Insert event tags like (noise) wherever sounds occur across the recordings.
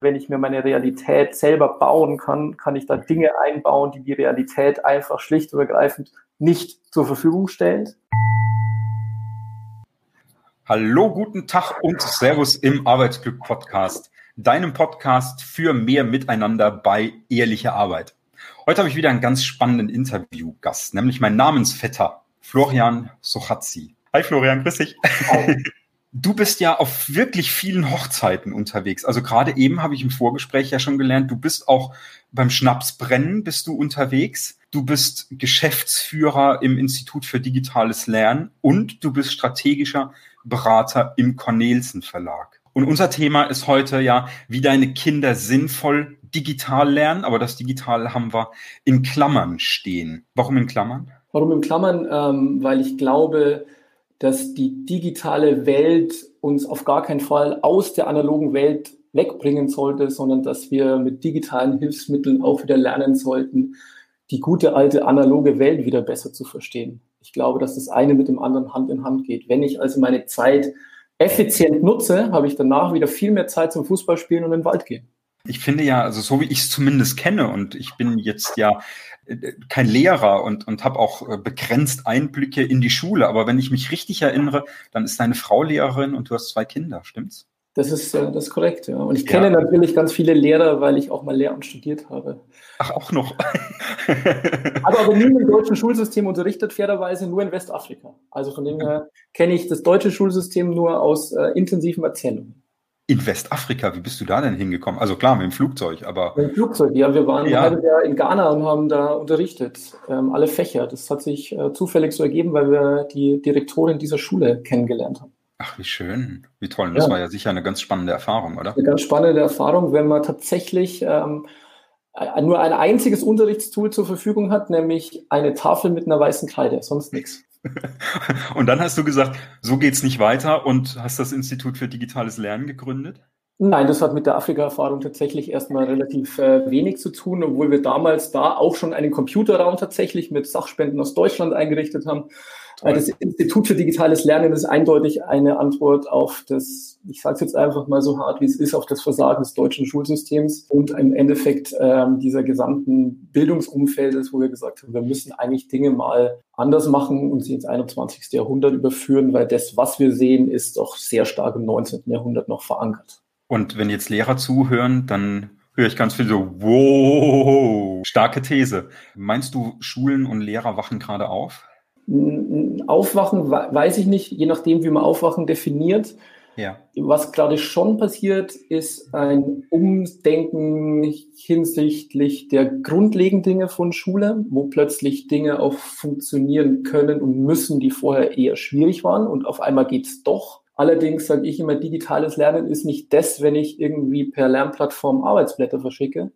Wenn ich mir meine Realität selber bauen kann, kann ich da Dinge einbauen, die die Realität einfach schlicht und ergreifend nicht zur Verfügung stellt. Hallo, guten Tag und Servus im Arbeitsglück Podcast, deinem Podcast für mehr Miteinander bei ehrlicher Arbeit. Heute habe ich wieder einen ganz spannenden Interviewgast, nämlich mein Namensvetter Florian Sochazzi. Hi Florian, grüß dich. Hi. Du bist ja auf wirklich vielen Hochzeiten unterwegs. Also gerade eben habe ich im Vorgespräch ja schon gelernt, du bist auch beim Schnapsbrennen bist du unterwegs. Du bist Geschäftsführer im Institut für digitales Lernen und du bist strategischer Berater im Cornelsen Verlag. Und unser Thema ist heute ja, wie deine Kinder sinnvoll digital lernen. Aber das Digital haben wir in Klammern stehen. Warum in Klammern? Warum in Klammern? Ähm, weil ich glaube, dass die digitale Welt uns auf gar keinen Fall aus der analogen Welt wegbringen sollte, sondern dass wir mit digitalen Hilfsmitteln auch wieder lernen sollten, die gute alte analoge Welt wieder besser zu verstehen. Ich glaube, dass das eine mit dem anderen Hand in Hand geht. Wenn ich also meine Zeit effizient nutze, habe ich danach wieder viel mehr Zeit zum Fußballspielen und in den Wald gehen. Ich finde ja, also so wie ich es zumindest kenne, und ich bin jetzt ja äh, kein Lehrer und, und habe auch äh, begrenzt Einblicke in die Schule. Aber wenn ich mich richtig erinnere, dann ist deine Frau Lehrerin und du hast zwei Kinder, stimmt's? Das ist, äh, das ist korrekt, ja. Und ich kenne ja. natürlich ganz viele Lehrer, weil ich auch mal Lehramt studiert habe. Ach, auch noch. (laughs) habe aber nie im deutschen Schulsystem unterrichtet, fairerweise nur in Westafrika. Also von dem her kenne ich das deutsche Schulsystem nur aus äh, intensiven Erzählungen. In Westafrika, wie bist du da denn hingekommen? Also klar, mit dem Flugzeug, aber. Mit dem Flugzeug, ja. Wir waren ja. Jahr in Ghana und haben da unterrichtet, ähm, alle Fächer. Das hat sich äh, zufällig so ergeben, weil wir die Direktorin dieser Schule kennengelernt haben. Ach, wie schön. Wie toll. Das ja. war ja sicher eine ganz spannende Erfahrung, oder? Eine ganz spannende Erfahrung, wenn man tatsächlich ähm, nur ein einziges Unterrichtstool zur Verfügung hat, nämlich eine Tafel mit einer weißen Kreide, sonst nichts. Und dann hast du gesagt, so geht's nicht weiter und hast das Institut für digitales Lernen gegründet? Nein, das hat mit der Afrika-Erfahrung tatsächlich erstmal relativ äh, wenig zu tun, obwohl wir damals da auch schon einen Computerraum tatsächlich mit Sachspenden aus Deutschland eingerichtet haben. Toll. Das Institut für digitales Lernen ist eindeutig eine Antwort auf das, ich sage es jetzt einfach mal so hart, wie es ist, auf das Versagen des deutschen Schulsystems und im Endeffekt ähm, dieser gesamten Bildungsumfeldes, wo wir gesagt haben, wir müssen eigentlich Dinge mal anders machen und sie ins 21. Jahrhundert überführen, weil das, was wir sehen, ist doch sehr stark im 19. Jahrhundert noch verankert. Und wenn jetzt Lehrer zuhören, dann höre ich ganz viel so, wow, starke These. Meinst du, Schulen und Lehrer wachen gerade auf? Aufwachen weiß ich nicht, je nachdem, wie man Aufwachen definiert. Ja. Was gerade schon passiert, ist ein Umdenken hinsichtlich der grundlegenden Dinge von Schule, wo plötzlich Dinge auch funktionieren können und müssen, die vorher eher schwierig waren und auf einmal geht's doch. Allerdings sage ich immer, digitales Lernen ist nicht das, wenn ich irgendwie per Lernplattform Arbeitsblätter verschicke,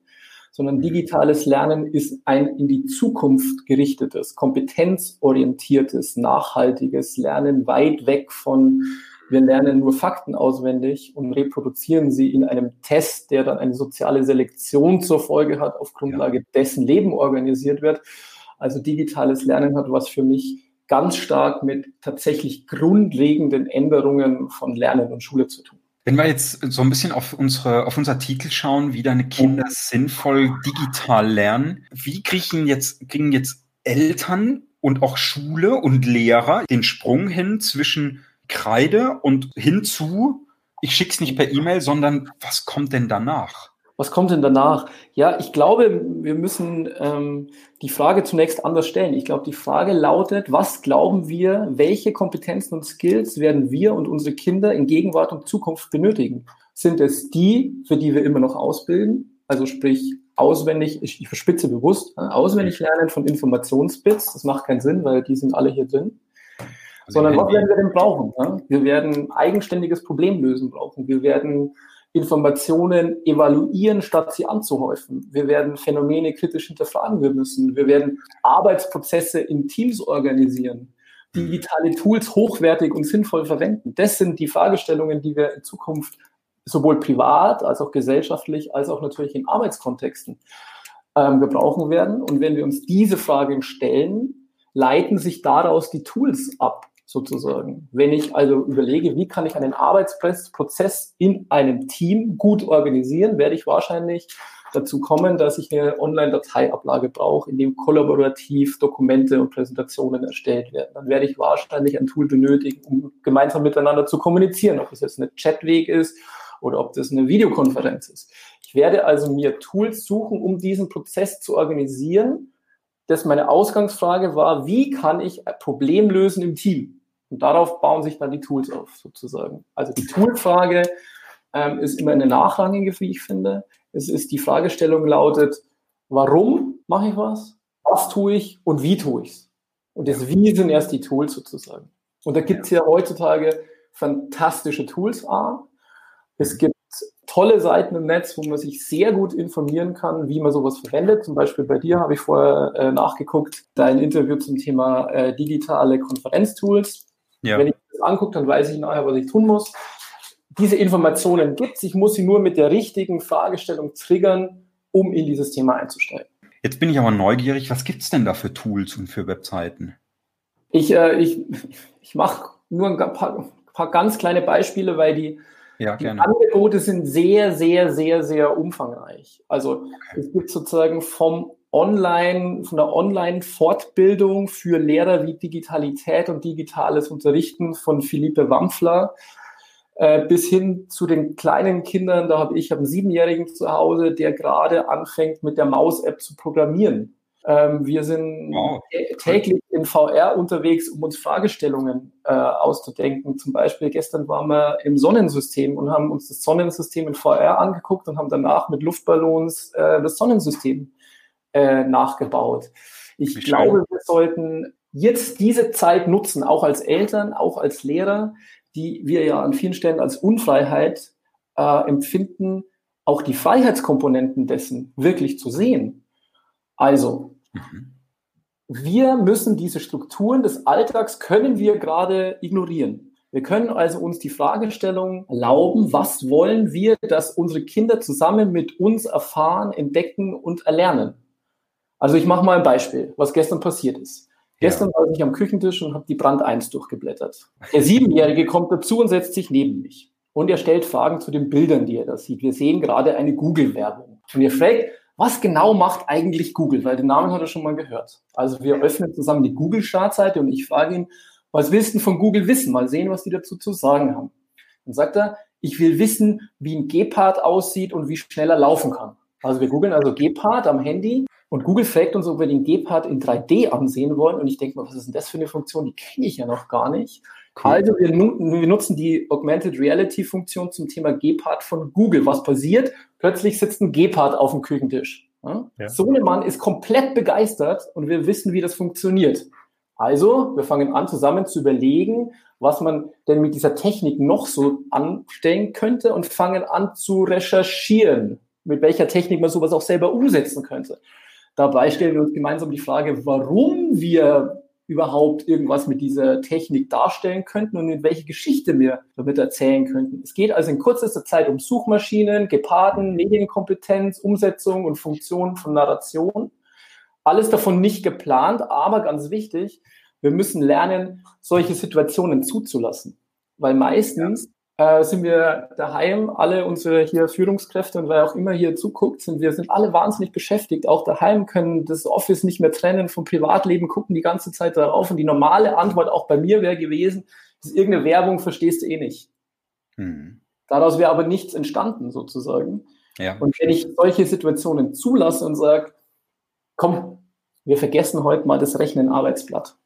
sondern digitales Lernen ist ein in die Zukunft gerichtetes, kompetenzorientiertes, nachhaltiges Lernen, weit weg von wir lernen nur Fakten auswendig und reproduzieren sie in einem Test, der dann eine soziale Selektion zur Folge hat, auf Grundlage ja. dessen Leben organisiert wird. Also digitales Lernen hat was für mich ganz stark mit tatsächlich grundlegenden Änderungen von Lernen und Schule zu tun. Wenn wir jetzt so ein bisschen auf unsere, auf unser Titel schauen, wie deine Kinder sinnvoll digital lernen, wie kriegen jetzt, kriegen jetzt Eltern und auch Schule und Lehrer den Sprung hin zwischen Kreide und hinzu, ich schicke es nicht per E-Mail, sondern was kommt denn danach? Was kommt denn danach? Ja, ich glaube, wir müssen ähm, die Frage zunächst anders stellen. Ich glaube, die Frage lautet, was glauben wir, welche Kompetenzen und Skills werden wir und unsere Kinder in Gegenwart und Zukunft benötigen? Sind es die, für die wir immer noch ausbilden? Also sprich, auswendig, ich, ich verspitze bewusst, äh, auswendig lernen von Informationsbits. Das macht keinen Sinn, weil die sind alle hier drin. Also Sondern was werden wir denn brauchen? Ne? Wir werden eigenständiges Problemlösen brauchen. Wir werden Informationen evaluieren, statt sie anzuhäufen. Wir werden Phänomene kritisch hinterfragen wir müssen. Wir werden Arbeitsprozesse in Teams organisieren, digitale Tools hochwertig und sinnvoll verwenden. Das sind die Fragestellungen, die wir in Zukunft sowohl privat als auch gesellschaftlich als auch natürlich in Arbeitskontexten ähm, gebrauchen werden. Und wenn wir uns diese Fragen stellen, leiten sich daraus die Tools ab sozusagen. Wenn ich also überlege, wie kann ich einen Arbeitsprozess in einem Team gut organisieren, werde ich wahrscheinlich dazu kommen, dass ich eine Online-Dateiablage brauche, in dem kollaborativ Dokumente und Präsentationen erstellt werden. Dann werde ich wahrscheinlich ein Tool benötigen, um gemeinsam miteinander zu kommunizieren, ob das jetzt ein Chatweg ist oder ob das eine Videokonferenz ist. Ich werde also mir Tools suchen, um diesen Prozess zu organisieren. Das meine Ausgangsfrage war, wie kann ich ein Problem lösen im Team? Und darauf bauen sich dann die Tools auf, sozusagen. Also die Toolfrage ähm, ist immer eine nachrangige, wie ich finde. Es ist die Fragestellung lautet, warum mache ich was, was tue ich und wie tue ich es? Und das Wie sind erst die Tools sozusagen. Und da gibt es ja heutzutage fantastische Tools. A. Es gibt tolle Seiten im Netz, wo man sich sehr gut informieren kann, wie man sowas verwendet. Zum Beispiel bei dir habe ich vorher äh, nachgeguckt, dein Interview zum Thema äh, digitale Konferenztools. Ja. Wenn ich das angucke, dann weiß ich nachher, was ich tun muss diese Informationen gibt. Ich muss sie nur mit der richtigen Fragestellung triggern, um in dieses Thema einzusteigen. Jetzt bin ich aber neugierig, was gibt es denn da für Tools und für Webseiten? Ich, äh, ich, ich mache nur ein paar, paar, ganz kleine Beispiele, weil die, ja, die Angebote sind sehr, sehr, sehr, sehr umfangreich. Also okay. es gibt sozusagen vom Online, von der Online-Fortbildung für Lehrer wie Digitalität und digitales Unterrichten von Philippe Wampfler äh, bis hin zu den kleinen Kindern. Da habe ich hab einen Siebenjährigen zu Hause, der gerade anfängt, mit der Maus-App zu programmieren. Ähm, wir sind wow. täglich in VR unterwegs, um uns Fragestellungen äh, auszudenken. Zum Beispiel gestern waren wir im Sonnensystem und haben uns das Sonnensystem in VR angeguckt und haben danach mit Luftballons äh, das Sonnensystem äh, nachgebaut. Ich Wie glaube, schön. wir sollten jetzt diese Zeit nutzen, auch als Eltern, auch als Lehrer, die wir ja an vielen Stellen als Unfreiheit äh, empfinden, auch die Freiheitskomponenten dessen wirklich zu sehen. Also, mhm. wir müssen diese Strukturen des Alltags, können wir gerade ignorieren. Wir können also uns die Fragestellung erlauben, was wollen wir, dass unsere Kinder zusammen mit uns erfahren, entdecken und erlernen. Also ich mache mal ein Beispiel, was gestern passiert ist. Gestern ja. war ich am Küchentisch und habe die Brand 1 durchgeblättert. Der Siebenjährige kommt dazu und setzt sich neben mich. Und er stellt Fragen zu den Bildern, die er da sieht. Wir sehen gerade eine Google-Werbung. Und er fragt, was genau macht eigentlich Google? Weil den Namen hat er schon mal gehört. Also wir öffnen zusammen die Google-Startseite und ich frage ihn, was willst du von Google wissen? Mal sehen, was die dazu zu sagen haben. Dann sagt er, ich will wissen, wie ein Gepard aussieht und wie schnell er laufen kann. Also wir googeln also Gepard am Handy und Google fragt uns, ob wir den Gepard in 3D ansehen wollen. Und ich denke mal, was ist denn das für eine Funktion? Die kenne ich ja noch gar nicht. Cool. Also wir, wir, nutzen die Augmented Reality Funktion zum Thema Gepard von Google. Was passiert? Plötzlich sitzt ein Gepard auf dem Küchentisch. Ja? Ja. Mann ist komplett begeistert und wir wissen, wie das funktioniert. Also, wir fangen an, zusammen zu überlegen, was man denn mit dieser Technik noch so anstellen könnte und fangen an zu recherchieren, mit welcher Technik man sowas auch selber umsetzen könnte. Dabei stellen wir uns gemeinsam die Frage, warum wir überhaupt irgendwas mit dieser Technik darstellen könnten und in welche Geschichte wir damit erzählen könnten. Es geht also in kürzester Zeit um Suchmaschinen, Geparden, Medienkompetenz, Umsetzung und Funktion von Narration. Alles davon nicht geplant, aber ganz wichtig, wir müssen lernen, solche Situationen zuzulassen. Weil meistens äh, sind wir daheim, alle unsere hier Führungskräfte und wer auch immer hier zuguckt, sind wir sind alle wahnsinnig beschäftigt. Auch daheim können das Office nicht mehr trennen vom Privatleben, gucken die ganze Zeit darauf. Und die normale Antwort auch bei mir wäre gewesen, ist irgendeine Werbung verstehst du eh nicht. Mhm. Daraus wäre aber nichts entstanden sozusagen. Ja. Und wenn ich solche Situationen zulasse und sage, komm, wir vergessen heute mal das Rechnen Arbeitsblatt.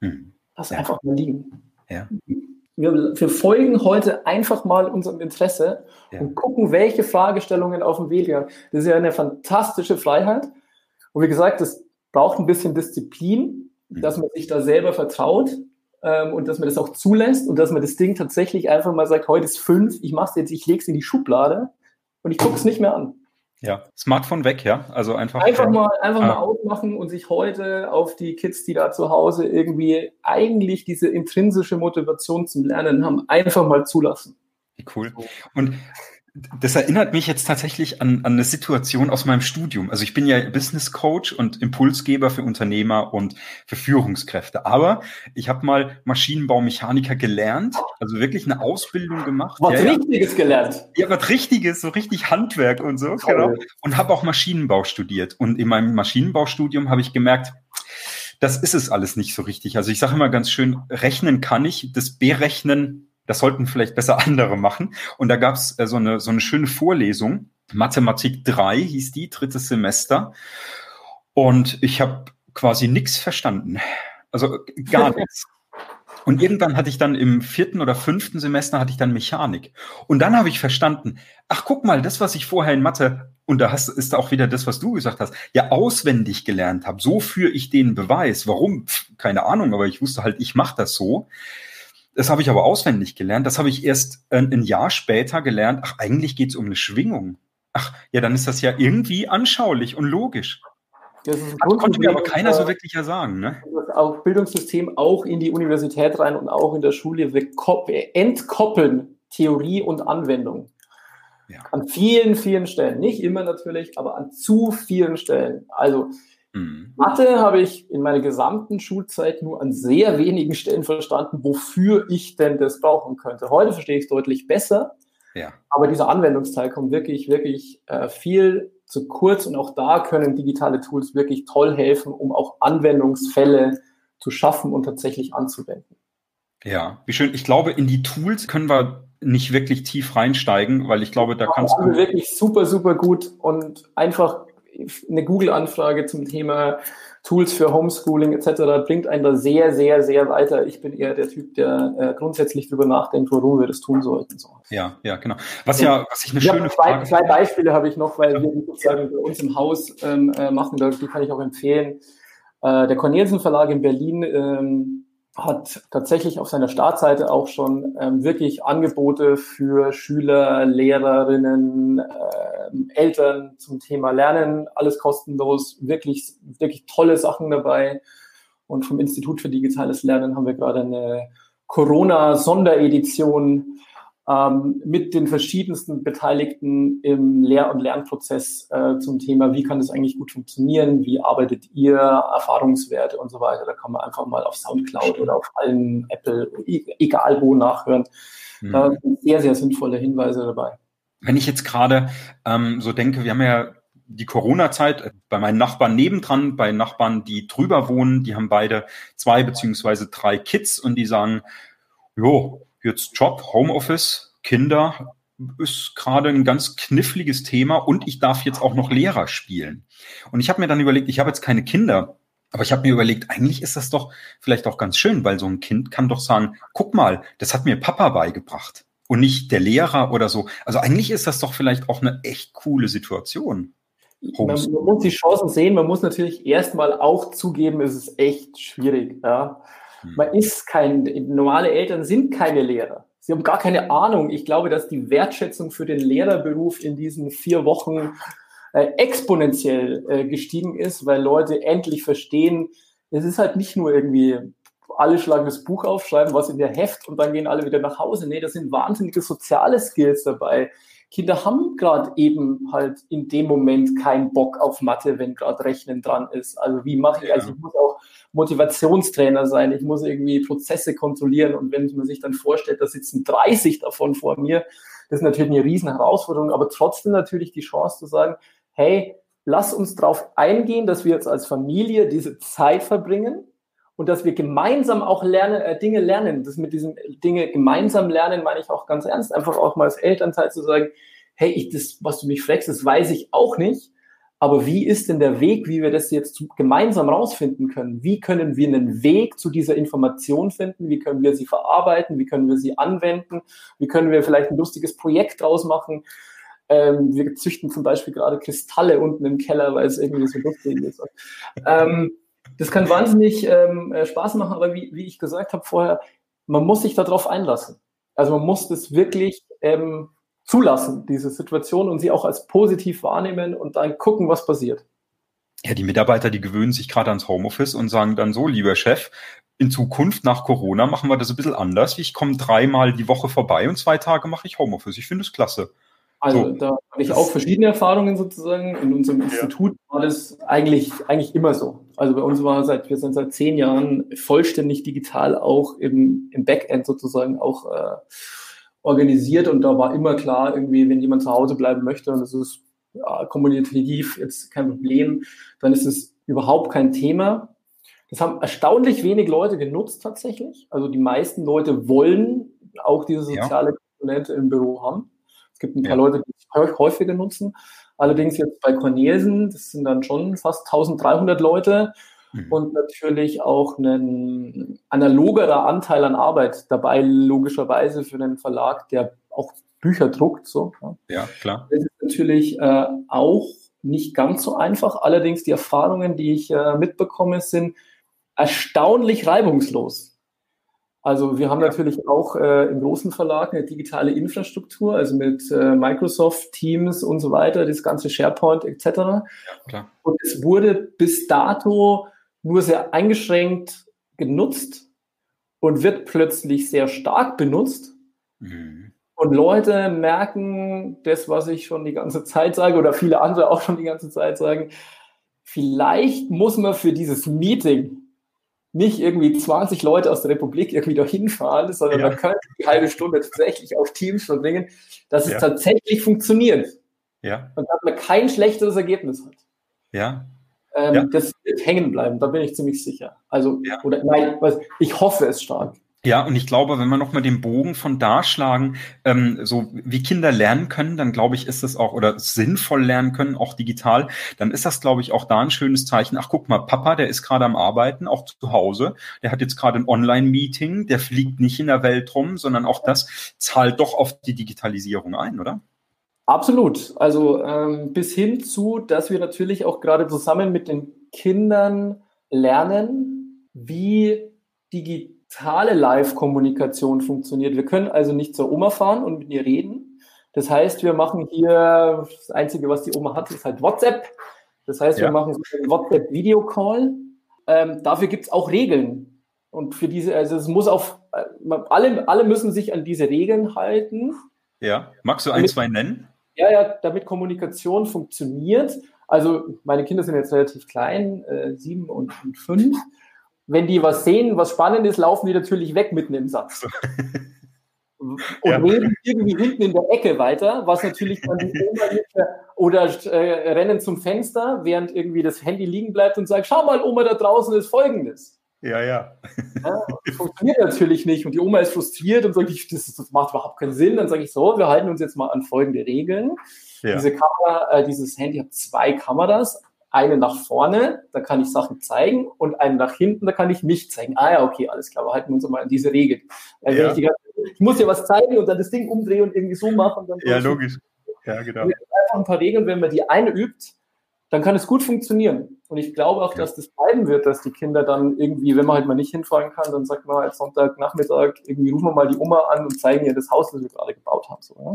Mhm. Lass ja. einfach mal liegen. Ja wir, wir, folgen heute einfach mal unserem Interesse ja. und gucken, welche Fragestellungen auf dem Weg gehen. Das ist ja eine fantastische Freiheit. Und wie gesagt, das braucht ein bisschen Disziplin, mhm. dass man sich da selber vertraut ähm, und dass man das auch zulässt und dass man das Ding tatsächlich einfach mal sagt, heute ist fünf, ich mache es jetzt, ich lege es in die Schublade und ich gucke es nicht mehr an. Ja, Smartphone weg, ja. Also einfach. Einfach mal, einfach ah. mal ausmachen und sich heute auf die Kids, die da zu Hause irgendwie eigentlich diese intrinsische Motivation zum Lernen haben, einfach mal zulassen. Wie cool. Und das erinnert mich jetzt tatsächlich an, an eine Situation aus meinem Studium. Also ich bin ja Business Coach und Impulsgeber für Unternehmer und für Führungskräfte. Aber ich habe mal Maschinenbaumechaniker gelernt, also wirklich eine Ausbildung gemacht. Was ja, Richtiges ja. gelernt. Ja, was Richtiges, so richtig Handwerk und so. Genau. Und habe auch Maschinenbau studiert. Und in meinem Maschinenbaustudium habe ich gemerkt, das ist es alles nicht so richtig. Also ich sage immer ganz schön, rechnen kann ich, das Berechnen das sollten vielleicht besser (laughs) andere machen. Und da gab es äh, so, eine, so eine schöne Vorlesung. Mathematik 3 hieß die, drittes Semester. Und ich habe quasi nichts verstanden. Also gar (laughs) nichts. Und irgendwann hatte ich dann im vierten oder fünften Semester hatte ich dann Mechanik. Und dann habe ich verstanden, ach guck mal, das, was ich vorher in Mathe, und da hast, ist auch wieder das, was du gesagt hast, ja auswendig gelernt habe. So führe ich den Beweis. Warum? Keine Ahnung, aber ich wusste halt, ich mache das so. Das habe ich aber auswendig gelernt. Das habe ich erst ein, ein Jahr später gelernt. Ach, eigentlich geht es um eine Schwingung. Ach, ja, dann ist das ja irgendwie anschaulich und logisch. Das, das konnte mir aber keiner so wirklich ja sagen. Ne? Das auch Bildungssystem auch in die Universität rein und auch in der Schule. Wir entkoppeln Theorie und Anwendung. Ja. An vielen, vielen Stellen. Nicht immer natürlich, aber an zu vielen Stellen. Also Mhm. Mathe habe ich in meiner gesamten Schulzeit nur an sehr wenigen Stellen verstanden, wofür ich denn das brauchen könnte. Heute verstehe ich es deutlich besser. Ja. Aber dieser Anwendungsteil kommt wirklich, wirklich äh, viel zu kurz und auch da können digitale Tools wirklich toll helfen, um auch Anwendungsfälle zu schaffen und tatsächlich anzuwenden. Ja, wie schön. Ich glaube, in die Tools können wir nicht wirklich tief reinsteigen, weil ich glaube, da kannst du wirklich super, super gut und einfach eine Google-Anfrage zum Thema Tools für Homeschooling etc. bringt einen da sehr, sehr, sehr weiter. Ich bin eher der Typ, der äh, grundsätzlich darüber nachdenkt, warum wir das tun sollten. So. Ja, ja, genau. Was ja, was ich eine ich schöne zwei, Frage. Zwei Beispiele habe ich noch, weil ja. wir die sozusagen bei uns im Haus ähm, äh, machen. Die kann ich auch empfehlen. Äh, der Cornelsen Verlag in Berlin ähm, hat tatsächlich auf seiner Startseite auch schon ähm, wirklich Angebote für Schüler, Lehrerinnen, äh, Eltern zum Thema Lernen, alles kostenlos, wirklich, wirklich tolle Sachen dabei. Und vom Institut für digitales Lernen haben wir gerade eine Corona-Sonderedition ähm, mit den verschiedensten Beteiligten im Lehr- und Lernprozess äh, zum Thema, wie kann das eigentlich gut funktionieren, wie arbeitet ihr, Erfahrungswerte und so weiter. Da kann man einfach mal auf Soundcloud oder auf allen Apple, e-, egal wo nachhören. Mhm. Da sind sehr, sehr sinnvolle Hinweise dabei. Wenn ich jetzt gerade ähm, so denke, wir haben ja die Corona-Zeit äh, bei meinen Nachbarn nebendran, bei Nachbarn, die drüber wohnen, die haben beide zwei beziehungsweise drei Kids und die sagen, jo, jetzt Job, Homeoffice, Kinder ist gerade ein ganz kniffliges Thema und ich darf jetzt auch noch Lehrer spielen. Und ich habe mir dann überlegt, ich habe jetzt keine Kinder, aber ich habe mir überlegt, eigentlich ist das doch vielleicht auch ganz schön, weil so ein Kind kann doch sagen, guck mal, das hat mir Papa beigebracht und nicht der Lehrer oder so. Also eigentlich ist das doch vielleicht auch eine echt coole Situation. Man, man, muss die Chancen sehen, man muss natürlich erstmal auch zugeben, es ist echt schwierig. Ja. Hm. Man ist kein, normale Eltern sind keine Lehrer. Sie haben gar keine Ahnung. Ich glaube, dass die Wertschätzung für den Lehrerberuf in diesen vier Wochen äh, exponentiell äh, gestiegen ist, weil Leute endlich verstehen, es ist halt nicht nur irgendwie alle schlagen das Buch auf, schreiben was in der Heft und dann gehen alle wieder nach Hause. Nee, da sind wahnsinnige soziale Skills dabei. Kinder haben gerade eben halt in dem Moment keinen Bock auf Mathe, wenn gerade Rechnen dran ist. Also wie mache ich, also ich muss auch Motivationstrainer sein, ich muss irgendwie Prozesse kontrollieren und wenn man sich dann vorstellt, da sitzen 30 davon vor mir, das ist natürlich eine riesen Herausforderung, aber trotzdem natürlich die Chance zu sagen, hey, lass uns darauf eingehen, dass wir jetzt als Familie diese Zeit verbringen und dass wir gemeinsam auch lernen, äh, Dinge lernen. Das mit diesen Dinge gemeinsam lernen meine ich auch ganz ernst. Einfach auch mal als Elternteil zu sagen, hey, ich, das, was du mich fragst, das weiß ich auch nicht. Aber wie ist denn der Weg, wie wir das jetzt gemeinsam rausfinden können? Wie können wir einen Weg zu dieser Information finden? Wie können wir sie verarbeiten? Wie können wir sie anwenden? Wie können wir vielleicht ein lustiges Projekt draus machen? Ähm, wir züchten zum Beispiel gerade Kristalle unten im Keller, weil es irgendwie so lustig ist. Ähm, das kann wahnsinnig ähm, äh, Spaß machen, aber wie, wie ich gesagt habe vorher, man muss sich darauf einlassen. Also man muss das wirklich ähm, zulassen, diese Situation und sie auch als positiv wahrnehmen und dann gucken, was passiert. Ja, die Mitarbeiter, die gewöhnen sich gerade ans Homeoffice und sagen dann so, lieber Chef, in Zukunft nach Corona machen wir das ein bisschen anders. Ich komme dreimal die Woche vorbei und zwei Tage mache ich Homeoffice. Ich finde es klasse. Also so. da habe ich auch verschiedene Erfahrungen sozusagen. In unserem Institut war das eigentlich, eigentlich immer so. Also bei uns war seit, wir sind seit zehn Jahren vollständig digital auch im, im Backend sozusagen auch äh, organisiert und da war immer klar, irgendwie, wenn jemand zu Hause bleiben möchte und es ist ja, kommunikativ jetzt kein Problem, dann ist es überhaupt kein Thema. Das haben erstaunlich wenig Leute genutzt tatsächlich. Also die meisten Leute wollen auch diese soziale ja. Komponente im Büro haben. Es gibt ein paar ja. Leute, die es häufiger nutzen. Allerdings jetzt bei Cornelsen, das sind dann schon fast 1300 Leute mhm. und natürlich auch ein analogerer Anteil an Arbeit dabei, logischerweise für einen Verlag, der auch Bücher druckt. So. Ja, klar. Das ist natürlich äh, auch nicht ganz so einfach. Allerdings die Erfahrungen, die ich äh, mitbekomme, sind erstaunlich reibungslos. Also wir haben natürlich auch äh, im großen Verlag eine digitale Infrastruktur, also mit äh, Microsoft Teams und so weiter, das ganze SharePoint etc. Ja, klar. Und es wurde bis dato nur sehr eingeschränkt genutzt und wird plötzlich sehr stark benutzt. Mhm. Und Leute merken das, was ich schon die ganze Zeit sage oder viele andere auch schon die ganze Zeit sagen. Vielleicht muss man für dieses Meeting nicht irgendwie 20 Leute aus der Republik irgendwie dahin fahren, sondern ja. man kann die halbe Stunde tatsächlich auf Teams verbringen, dass es ja. tatsächlich funktioniert. Ja. Und dass man kein schlechteres Ergebnis hat. Ja. Ähm, ja. Das wird hängen bleiben, da bin ich ziemlich sicher. Also, ja. oder nein, ich hoffe es stark. Ja, und ich glaube, wenn wir nochmal den Bogen von da schlagen, ähm, so wie Kinder lernen können, dann glaube ich, ist es auch, oder sinnvoll lernen können, auch digital, dann ist das, glaube ich, auch da ein schönes Zeichen. Ach, guck mal, Papa, der ist gerade am Arbeiten, auch zu Hause, der hat jetzt gerade ein Online-Meeting, der fliegt nicht in der Welt rum, sondern auch das zahlt doch auf die Digitalisierung ein, oder? Absolut. Also ähm, bis hin zu, dass wir natürlich auch gerade zusammen mit den Kindern lernen, wie digital digitale Live-Kommunikation funktioniert. Wir können also nicht zur Oma fahren und mit ihr reden. Das heißt, wir machen hier, das Einzige, was die Oma hat, ist halt WhatsApp. Das heißt, ja. wir machen so einen WhatsApp-Video-Call. Ähm, dafür gibt es auch Regeln. Und für diese, also es muss auf, äh, alle, alle müssen sich an diese Regeln halten. Ja, magst du ein, zwei nennen? Ja, ja, damit Kommunikation funktioniert. Also meine Kinder sind jetzt relativ klein, äh, sieben und, und fünf wenn die was sehen, was spannend ist, laufen die natürlich weg mitten im Satz. (laughs) und ja. reden irgendwie hinten in der Ecke weiter, was natürlich dann Oma oder äh, rennen zum Fenster, während irgendwie das Handy liegen bleibt und sagt, schau mal, Oma, da draußen ist Folgendes. Ja, ja. ja das funktioniert natürlich nicht und die Oma ist frustriert und sagt, das, das macht überhaupt keinen Sinn. Dann sage ich so, wir halten uns jetzt mal an folgende Regeln. Ja. Diese Kamera, äh, dieses Handy hat zwei Kameras, eine nach vorne, da kann ich Sachen zeigen und eine nach hinten, da kann ich mich zeigen. Ah ja, okay, alles klar, wir halten uns mal an diese Regel. Also ja. ich, ganze, ich, muss ja was zeigen und dann das Ding umdrehen und irgendwie so machen. ja, logisch. Ja, genau. Einfach ein paar Regeln, wenn man die eine übt, dann kann es gut funktionieren. Und ich glaube auch, dass das bleiben wird, dass die Kinder dann irgendwie, wenn man halt mal nicht hinfahren kann, dann sagt man halt Sonntagnachmittag, irgendwie rufen wir mal die Oma an und zeigen ihr das Haus, das wir gerade gebaut haben. So, ja?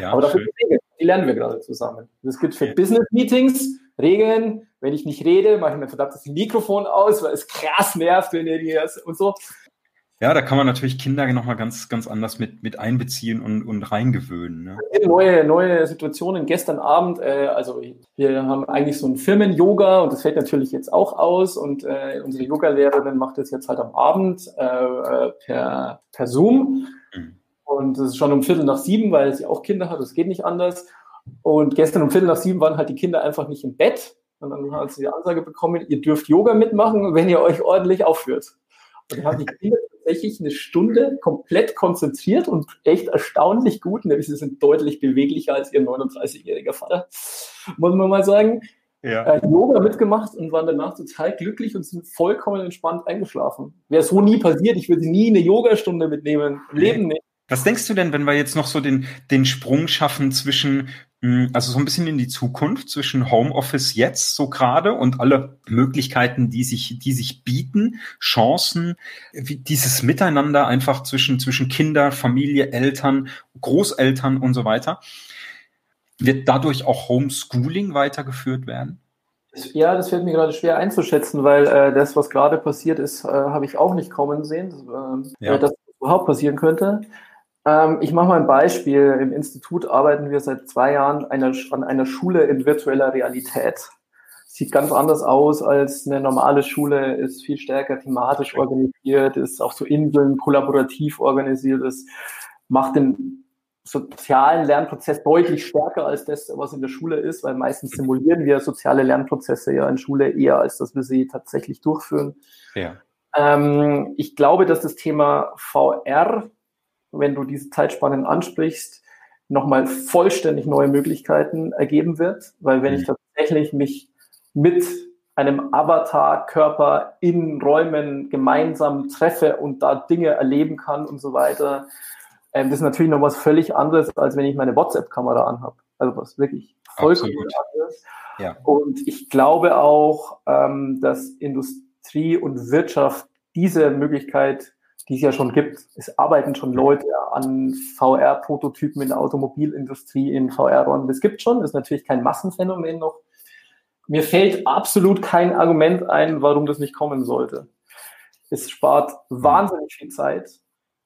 Ja, Aber dafür die, die lernen wir gerade zusammen. Das gibt für ja. Business-Meetings, Regeln. Wenn ich nicht rede, mache ich mein verdammtes Mikrofon aus, weil es krass nervt, wenn ihr die und so. Ja, da kann man natürlich Kinder nochmal ganz, ganz anders mit, mit einbeziehen und, und reingewöhnen. Ne? Neue, neue Situationen. Gestern Abend, äh, also wir haben eigentlich so ein Firmen-Yoga und das fällt natürlich jetzt auch aus und äh, unsere Yoga-Lehrerin macht das jetzt halt am Abend äh, per, per Zoom. Mhm. Und es ist schon um Viertel nach sieben, weil sie auch Kinder hat, das geht nicht anders. Und gestern um Viertel nach sieben waren halt die Kinder einfach nicht im Bett. Und dann hat sie die Ansage bekommen, ihr dürft Yoga mitmachen, wenn ihr euch ordentlich aufführt. Und haben die Kinder tatsächlich eine Stunde komplett konzentriert und echt erstaunlich gut. Nämlich sie sind deutlich beweglicher als ihr 39-jähriger Vater, muss man mal sagen. Ja. Äh, Yoga mitgemacht und waren danach total glücklich und sind vollkommen entspannt eingeschlafen. Wäre so nie passiert, ich würde nie eine Yogastunde mitnehmen, im Leben nicht. Was denkst du denn, wenn wir jetzt noch so den, den Sprung schaffen zwischen, hm, also so ein bisschen in die Zukunft, zwischen Homeoffice jetzt so gerade und alle Möglichkeiten, die sich, die sich bieten, Chancen, dieses Miteinander einfach zwischen, zwischen Kinder, Familie, Eltern, Großeltern und so weiter. Wird dadurch auch Homeschooling weitergeführt werden? Ja, das fällt mir gerade schwer einzuschätzen, weil äh, das, was gerade passiert ist, äh, habe ich auch nicht kommen sehen, äh, ja. dass das überhaupt passieren könnte. Ähm, ich mache mal ein Beispiel. Im Institut arbeiten wir seit zwei Jahren einer, an einer Schule in virtueller Realität. Sieht ganz anders aus als eine normale Schule, ist viel stärker thematisch organisiert, ist auch so Inseln kollaborativ organisiert, ist, macht den sozialen Lernprozess deutlich stärker als das, was in der Schule ist, weil meistens simulieren wir soziale Lernprozesse ja in Schule eher, als dass wir sie tatsächlich durchführen. Ja. Ähm, ich glaube, dass das Thema VR wenn du diese Zeitspannen ansprichst, nochmal vollständig neue Möglichkeiten ergeben wird, weil wenn mhm. ich tatsächlich mich mit einem Avatar-Körper in Räumen gemeinsam treffe und da Dinge erleben kann und so weiter, ähm, das ist natürlich noch was völlig anderes, als wenn ich meine WhatsApp-Kamera anhabe. Also was wirklich vollkommen anderes. Ja. Und ich glaube auch, ähm, dass Industrie und Wirtschaft diese Möglichkeit die es ja schon gibt. Es arbeiten schon Leute an VR-Prototypen in der Automobilindustrie, in VR-Räumen. Das gibt schon, das ist natürlich kein Massenphänomen noch. Mir fällt absolut kein Argument ein, warum das nicht kommen sollte. Es spart wahnsinnig viel Zeit.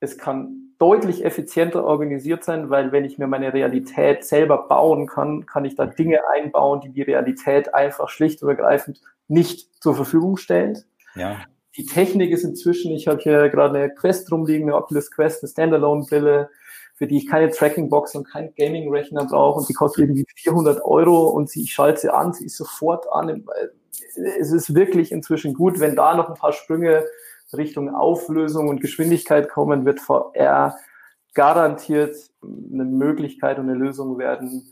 Es kann deutlich effizienter organisiert sein, weil wenn ich mir meine Realität selber bauen kann, kann ich da Dinge einbauen, die die Realität einfach schlicht und ergreifend nicht zur Verfügung stellt. Ja die Technik ist inzwischen, ich habe hier gerade eine Quest rumliegen, eine Oculus Quest, eine Standalone-Brille, für die ich keine Tracking-Box und keinen Gaming-Rechner brauche und die kostet irgendwie 400 Euro und ich schalte sie an, sie ist sofort an. Es ist wirklich inzwischen gut, wenn da noch ein paar Sprünge Richtung Auflösung und Geschwindigkeit kommen, wird VR garantiert eine Möglichkeit und eine Lösung werden,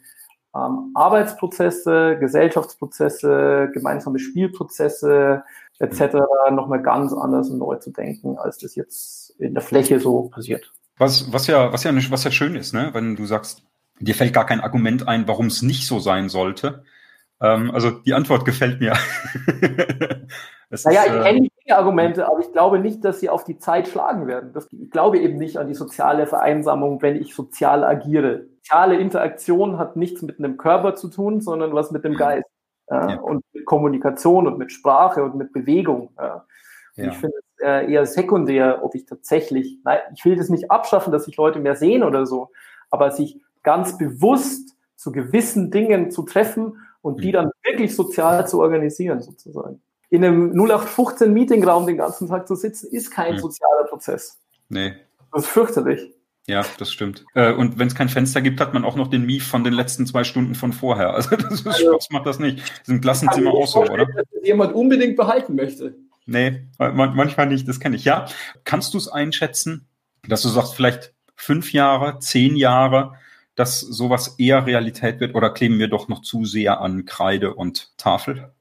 ähm, Arbeitsprozesse, Gesellschaftsprozesse, gemeinsame Spielprozesse etc. nochmal ganz anders und neu zu denken, als das jetzt in der Fläche so passiert. Was, was ja, was ja, was ja schön ist, ne? wenn du sagst, dir fällt gar kein Argument ein, warum es nicht so sein sollte. Ähm, also die Antwort gefällt mir. (laughs) naja, ist, ich kenne äh, die Argumente, aber ich glaube nicht, dass sie auf die Zeit schlagen werden. Das, ich glaube eben nicht an die soziale Vereinsamung, wenn ich sozial agiere soziale Interaktion hat nichts mit einem Körper zu tun, sondern was mit dem Geist. Ja, ja. Und mit Kommunikation und mit Sprache und mit Bewegung. Ja. Ich finde es äh, eher sekundär, ob ich tatsächlich, nein, ich will das nicht abschaffen, dass sich Leute mehr sehen oder so, aber sich ganz bewusst zu gewissen Dingen zu treffen und die mhm. dann wirklich sozial zu organisieren, sozusagen. In einem 0815 Meetingraum den ganzen Tag zu sitzen, ist kein mhm. sozialer Prozess. Nee. Das ist fürchterlich. Ja, das stimmt. Äh, und wenn es kein Fenster gibt, hat man auch noch den Mief von den letzten zwei Stunden von vorher. (laughs) Also das ist, also, Spaß macht das nicht. Das ist ein Klassenzimmer auch so, oder? Dass das jemand unbedingt behalten möchte. Nee, manchmal nicht, das kenne ich. Ja, kannst du es einschätzen, dass du sagst, vielleicht fünf Jahre, zehn Jahre, dass sowas eher Realität wird oder kleben wir doch noch zu sehr an Kreide und Tafel?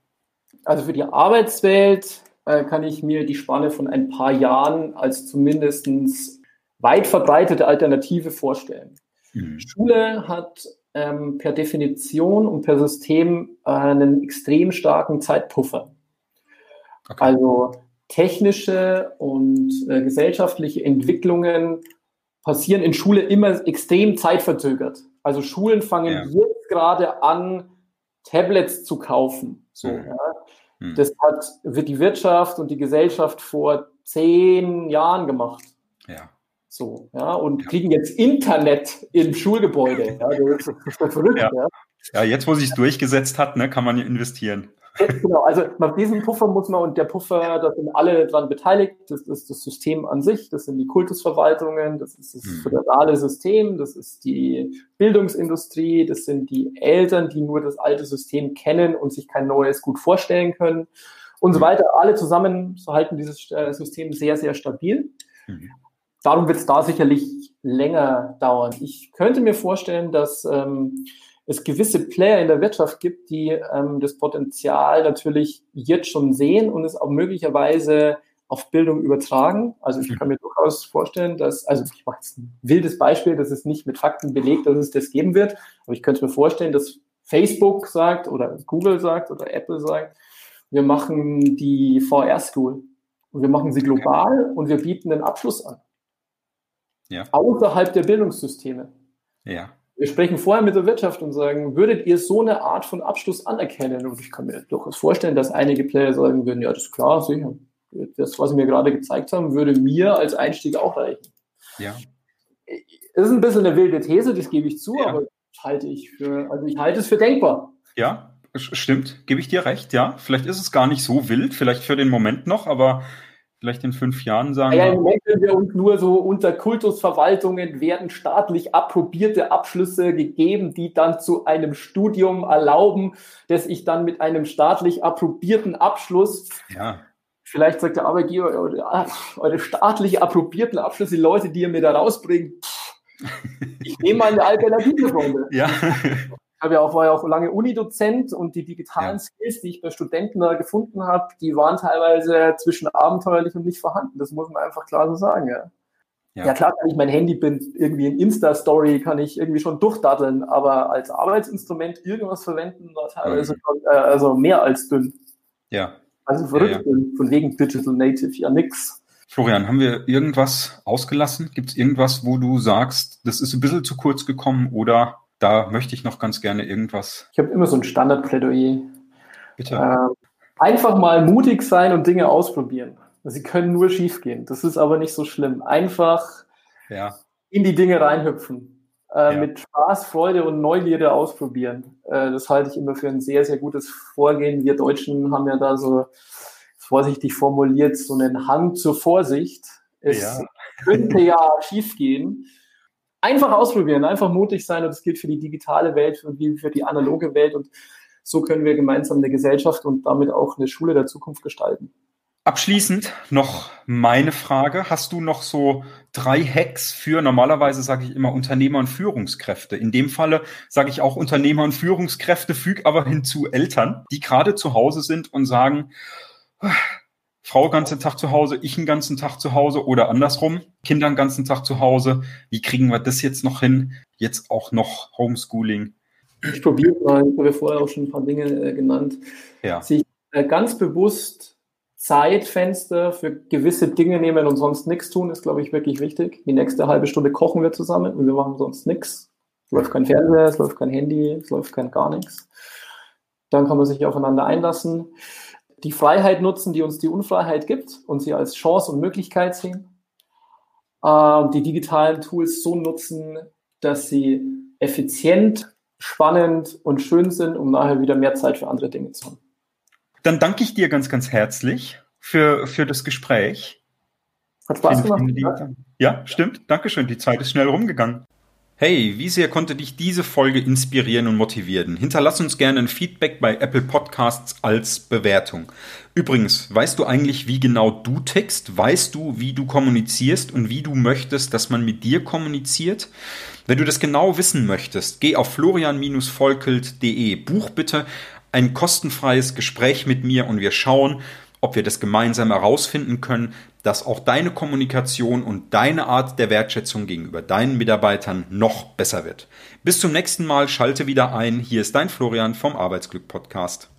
Also für die Arbeitswelt äh, kann ich mir die Spanne von ein paar Jahren als zumindestens weit verbreitete Alternative vorstellen. Mhm. Schule hat ähm, per Definition und per System äh, einen extrem starken Zeitpuffer. Okay. Also technische und äh, gesellschaftliche Entwicklungen passieren in Schule immer extrem zeitverzögert. Also Schulen fangen ja. jetzt gerade an, Tablets zu kaufen. So, mhm. ja. Mhm. Das hat, wird die Wirtschaft und die Gesellschaft vor zehn Jahren gemacht. Ja. So, ja, und kriegen jetzt Internet im Schulgebäude. Ja, das ist verrückt, ja. ja. ja jetzt, wo sich es durchgesetzt hat, ne, kann man investieren. Genau, also mit diesem Puffer muss man, und der Puffer, da sind alle dran beteiligt, das ist das System an sich, das sind die Kultusverwaltungen, das ist das hm. föderale System, das ist die Bildungsindustrie, das sind die Eltern, die nur das alte System kennen und sich kein neues gut vorstellen können und so hm. weiter. Alle zusammen halten dieses äh, System sehr, sehr stabil. Mhm darum wird es da sicherlich länger dauern. Ich könnte mir vorstellen, dass ähm, es gewisse Player in der Wirtschaft gibt, die ähm, das Potenzial natürlich jetzt schon sehen und es auch möglicherweise auf Bildung übertragen. Also ich kann mir durchaus vorstellen, dass, also ich mache jetzt ein wildes Beispiel, das ist nicht mit Fakten belegt, dass es das geben wird, aber ich könnte mir vorstellen, dass Facebook sagt oder Google sagt oder Apple sagt, wir machen die VR-School und wir machen sie global und wir bieten den Abschluss an ja. außerhalb der Bildungssysteme. Ja. Wir sprechen vorher mit der Wirtschaft und sagen, würdet ihr so eine Art von Abschluss anerkennen? Und ich kann mir durchaus vorstellen, dass einige Player sagen würden, ja, das ist klar, sicher. Das, was Sie mir gerade gezeigt haben, würde mir als Einstieg auch reichen. Ja. ist ein bisschen eine wilde These, das gebe ich zu, ja. aber halte ich für, also ich halte es für denkbar. Ja, stimmt, gebe ich dir recht, ja. Vielleicht ist es gar nicht so wild, vielleicht für den Moment noch, aber vielleicht in fünf Jahren sagen ja, wir. Im Moment sind wir uns nur so unter Kultusverwaltungen werden staatlich approbierte Abschlüsse gegeben, die dann zu einem Studium erlauben, das ich dann mit einem staatlich approbierten Abschluss ja. Vielleicht sagt der Arbeitgeber, eure, eure staatlich approbierten Abschlüsse, die Leute, die ihr mir da rausbringt, ich nehme mal eine Alternative, Freunde. (laughs) Ja. Ich habe ja auch, war ja auch lange Unidozent und die digitalen ja. Skills, die ich bei Studenten da gefunden habe, die waren teilweise zwischen abenteuerlich und nicht vorhanden. Das muss man einfach klar so sagen, ja. Ja, ja klar kann ich mein Handy bin, irgendwie in Insta-Story kann ich irgendwie schon durchdatteln, aber als Arbeitsinstrument irgendwas verwenden war teilweise mhm. schon, äh, also mehr als dünn. Ja. Also verrückt, ja, von wegen Digital Native, ja nix. Florian, haben wir irgendwas ausgelassen? Gibt es irgendwas, wo du sagst, das ist ein bisschen zu kurz gekommen oder da möchte ich noch ganz gerne irgendwas. Ich habe immer so ein Standardplädoyer. Bitte. Ähm, einfach mal mutig sein und Dinge ausprobieren. Sie können nur schiefgehen. Das ist aber nicht so schlimm. Einfach ja. in die Dinge reinhüpfen. Äh, ja. Mit Spaß, Freude und Neugierde ausprobieren. Äh, das halte ich immer für ein sehr, sehr gutes Vorgehen. Wir Deutschen haben ja da so vorsichtig formuliert so einen Hang zur Vorsicht. Es ja. könnte ja schiefgehen einfach ausprobieren, einfach mutig sein und das gilt für die digitale Welt und für die analoge Welt und so können wir gemeinsam eine Gesellschaft und damit auch eine Schule der Zukunft gestalten. Abschließend noch meine Frage. Hast du noch so drei Hacks für, normalerweise sage ich immer Unternehmer und Führungskräfte. In dem Falle sage ich auch Unternehmer und Führungskräfte, füg aber hinzu Eltern, die gerade zu Hause sind und sagen, Frau ganzen Tag zu Hause, ich einen ganzen Tag zu Hause oder andersrum, Kinder einen ganzen Tag zu Hause. Wie kriegen wir das jetzt noch hin? Jetzt auch noch Homeschooling. Ich probiere mal, ich habe vorher auch schon ein paar Dinge äh, genannt. Ja. Sich äh, ganz bewusst Zeitfenster für gewisse Dinge nehmen und sonst nichts tun, ist, glaube ich, wirklich wichtig. Die nächste halbe Stunde kochen wir zusammen und wir machen sonst nichts. Es läuft kein Fernseher, es läuft kein Handy, es läuft kein gar nichts. Dann kann man sich aufeinander einlassen die Freiheit nutzen, die uns die Unfreiheit gibt und sie als Chance und Möglichkeit sehen. Äh, die digitalen Tools so nutzen, dass sie effizient, spannend und schön sind, um nachher wieder mehr Zeit für andere Dinge zu haben. Dann danke ich dir ganz, ganz herzlich für, für das Gespräch. Hat Spaß gemacht. Ja, stimmt. Dankeschön. Die Zeit ist schnell rumgegangen. Hey, wie sehr konnte dich diese Folge inspirieren und motivieren? Hinterlass uns gerne ein Feedback bei Apple Podcasts als Bewertung. Übrigens, weißt du eigentlich, wie genau du tickst? Weißt du, wie du kommunizierst und wie du möchtest, dass man mit dir kommuniziert? Wenn du das genau wissen möchtest, geh auf florian-volkelt.de. Buch bitte ein kostenfreies Gespräch mit mir und wir schauen, ob wir das gemeinsam herausfinden können, dass auch deine Kommunikation und deine Art der Wertschätzung gegenüber deinen Mitarbeitern noch besser wird. Bis zum nächsten Mal, schalte wieder ein. Hier ist dein Florian vom Arbeitsglück Podcast.